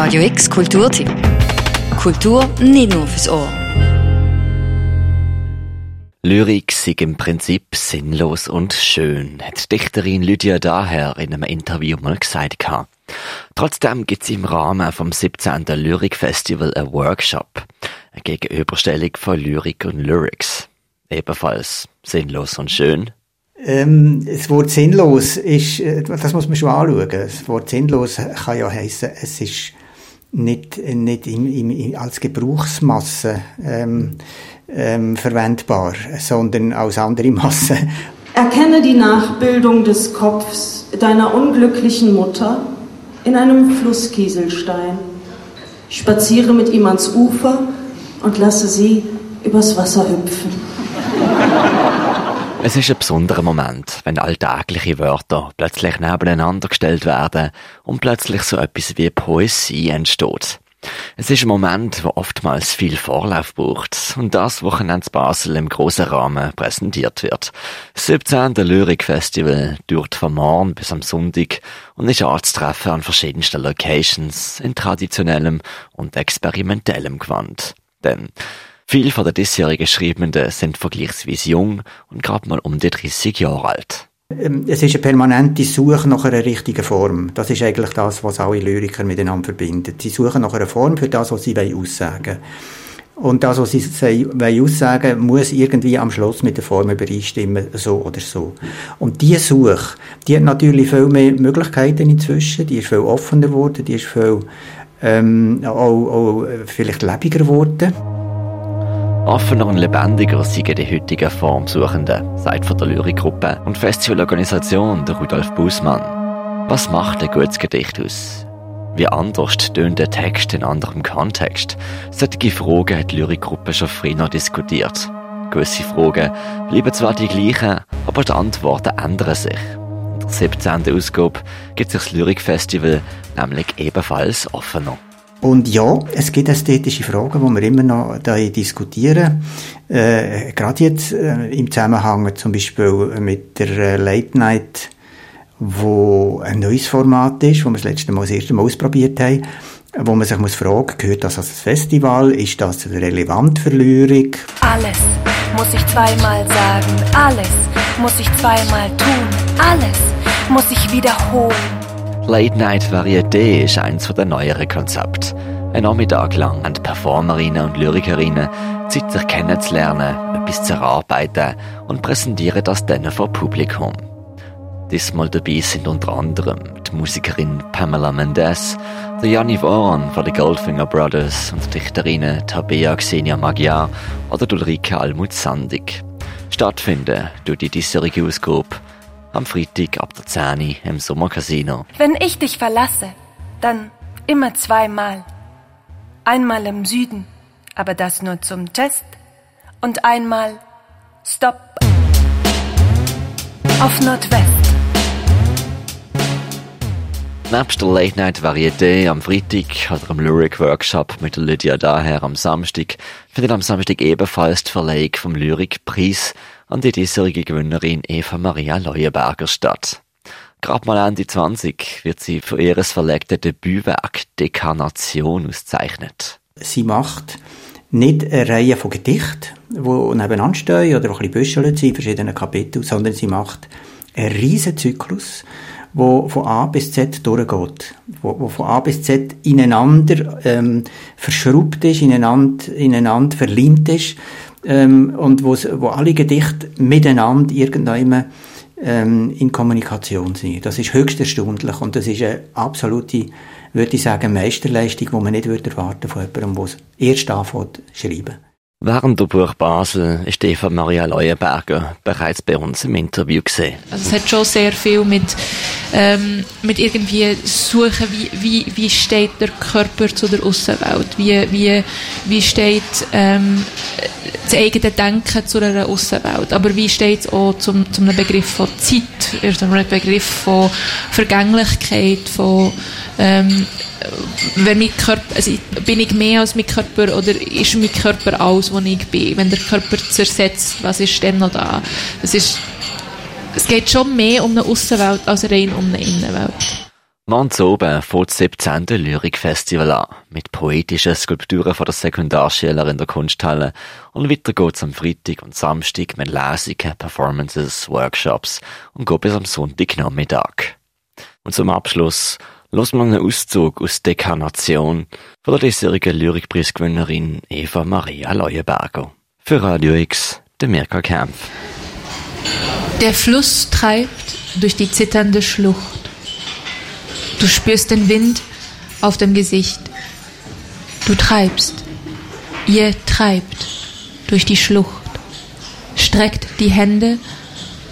Radio X Kulturtipp. Kultur nicht nur fürs Ohr. Lyrik sei im Prinzip sinnlos und schön, hat Dichterin Lydia Daher in einem Interview mal gesagt. Trotzdem gibt es im Rahmen vom 17. Lyrikfestival ein Workshop, eine Gegenüberstellung von Lyrik und Lyrics. Ebenfalls sinnlos und schön. Ähm, das Wort sinnlos ist, äh, das muss man schon anschauen. Das Wort sinnlos kann ja heißen, es ist nicht, nicht im, im, als Gebrauchsmasse ähm, ähm, verwendbar, sondern als andere Masse. Erkenne die Nachbildung des Kopfs deiner unglücklichen Mutter in einem Flusskieselstein. Spaziere mit ihm ans Ufer und lasse sie übers Wasser hüpfen. Es ist ein besonderer Moment, wenn alltägliche Wörter plötzlich nebeneinander gestellt werden und plötzlich so etwas wie Poesie entsteht. Es ist ein Moment, wo oftmals viel Vorlauf braucht und das Wochenende Basel im grossen Rahmen präsentiert wird. Das 17. Lyrikfestival dauert von morgen bis am Sonntag und ist anzutreffen an verschiedensten Locations in traditionellem und experimentellem Gewand. Denn Viele von den diesjährigen Schreibenden sind vergleichsweise jung und gerade mal um die 30 Jahre alt. Ähm, es ist eine permanente Suche nach einer richtigen Form. Das ist eigentlich das, was alle Lyriker miteinander verbindet. Sie suchen nach einer Form für das, was sie aussagen wollen. Und das, was sie wollen aussagen muss irgendwie am Schluss mit der Form übereinstimmen, so oder so. Und diese Suche, die hat natürlich viel mehr Möglichkeiten inzwischen, die ist viel offener geworden, die ist viel ähm, auch, auch vielleicht lebiger geworden. Offener und lebendiger seien die heutigen Formsuchenden, sagt von der Lyrikgruppe und Festivalorganisation der Rudolf Bußmann. Was macht ein gutes Gedicht aus? Wie anders tönt der Text in anderem Kontext? Solche Fragen hat die Lyrikgruppe schon früher diskutiert. Gewisse Fragen bleiben zwar die gleichen, aber die Antworten ändern sich. In der 17. Ausgabe gibt sich das Lyrikfestival nämlich ebenfalls offener. Und ja, es gibt ästhetische Fragen, die wir immer noch da diskutieren. Äh, gerade jetzt äh, im Zusammenhang zum Beispiel mit der äh, Late Night, wo ein neues Format ist, wo wir das letzte Mal das erste Mal ausprobiert haben, wo man sich muss fragen, gehört das als Festival? Ist das relevant für Lyrik? Alles muss ich zweimal sagen, alles muss ich zweimal tun, alles muss ich wiederholen. Late Night Varieté ist eins der neueren Konzepte. Ein Nachmittag lang haben Performerinnen und Lyrikerinnen Zeit, sich kennenzulernen, etwas zu erarbeiten und präsentieren das dann vor Publikum. Diesmal dabei sind unter anderem die Musikerin Pamela Mendes, der Janni Oran von den Goldfinger Brothers und die Dichterinnen Tabea Xenia Magyar oder Ulrike Almut Sandig. Stattfinden tut die diesjährige Ausgabe am Freitag ab der 10 im Sommercasino. Wenn ich dich verlasse, dann immer zweimal. Einmal im Süden, aber das nur zum Test. Und einmal Stopp auf Nordwest. Nebst der Late Night Varieté am Freitag oder am Lyric Workshop mit Lydia Daher am Samstag findet am Samstag ebenfalls die Verleihung vom Lyrikpreis an die diesjährige Gewinnerin Eva Maria Leuenberger statt. Gerade mal Ende 20 wird sie für ihres verlegten Debütwerk Dekarnation ausgezeichnet. Sie macht nicht eine Reihe von Gedichten, die nebeneinander stehen oder ein bisschen sind in verschiedenen Kapiteln, sondern sie macht einen riesen Zyklus, wo von A bis Z durchgeht, wo, von A bis Z ineinander ähm, verschraubt ist, ineinander, ineinander verliebt ist ähm, und wo, alle Gedichte miteinander irgendwann ähm, in Kommunikation sind. Das ist höchst erstaunlich und das ist eine absolute, würde ich sagen, Meisterleistung, die man nicht würde erwarten von jemandem, der es erst anfängt zu schreiben. Während der Buch Basel ist Eva Maria Leuenberger bereits bei uns im Interview gesehen. Also es hat schon sehr viel mit, ähm, mit irgendwie suchen, wie, wie, wie steht der Körper zu der Außenwelt, wie, wie, wie steht ähm, das eigene Denken zu einer Außenwelt, aber wie steht es auch zum, zum Begriff von Zeit, einem Begriff von Vergänglichkeit, von ähm, wenn mein Körper, also bin ich mehr als mein Körper oder ist mein Körper alles, was ich bin? Wenn der Körper zersetzt, was ist denn noch da? Es ist, es geht schon mehr um eine Außenwelt als rein um eine Innenwelt. Ganz oben fängt das 17. Lyrikfestival an, mit poetischen Skulpturen von der Sekundarschüler in der Kunsthalle und weiter geht's am Freitag und Samstag mit Lesungen, Performances, Workshops und geht bis am Sonntagnachmittag. Und zum Abschluss los man einen Auszug aus Dekarnation von der diesjährigen Lyrikpreisgewinnerin Eva Maria Leuenberger. Für Radio X, der Mirka Kempf. Der Fluss treibt durch die zitternde Schlucht. Du spürst den Wind auf dem Gesicht. Du treibst. Ihr treibt durch die Schlucht. Streckt die Hände,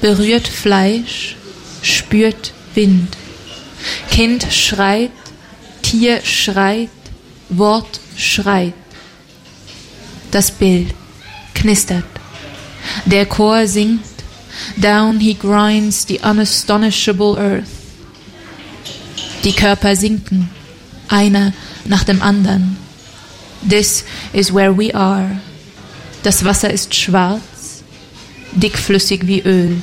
berührt Fleisch, spürt Wind. Kind schreit, Tier schreit, Wort schreit. Das Bild knistert. Der Chor singt, Down he grinds the unastonishable earth. Die Körper sinken, einer nach dem anderen. This is where we are. Das Wasser ist schwarz, dickflüssig wie Öl.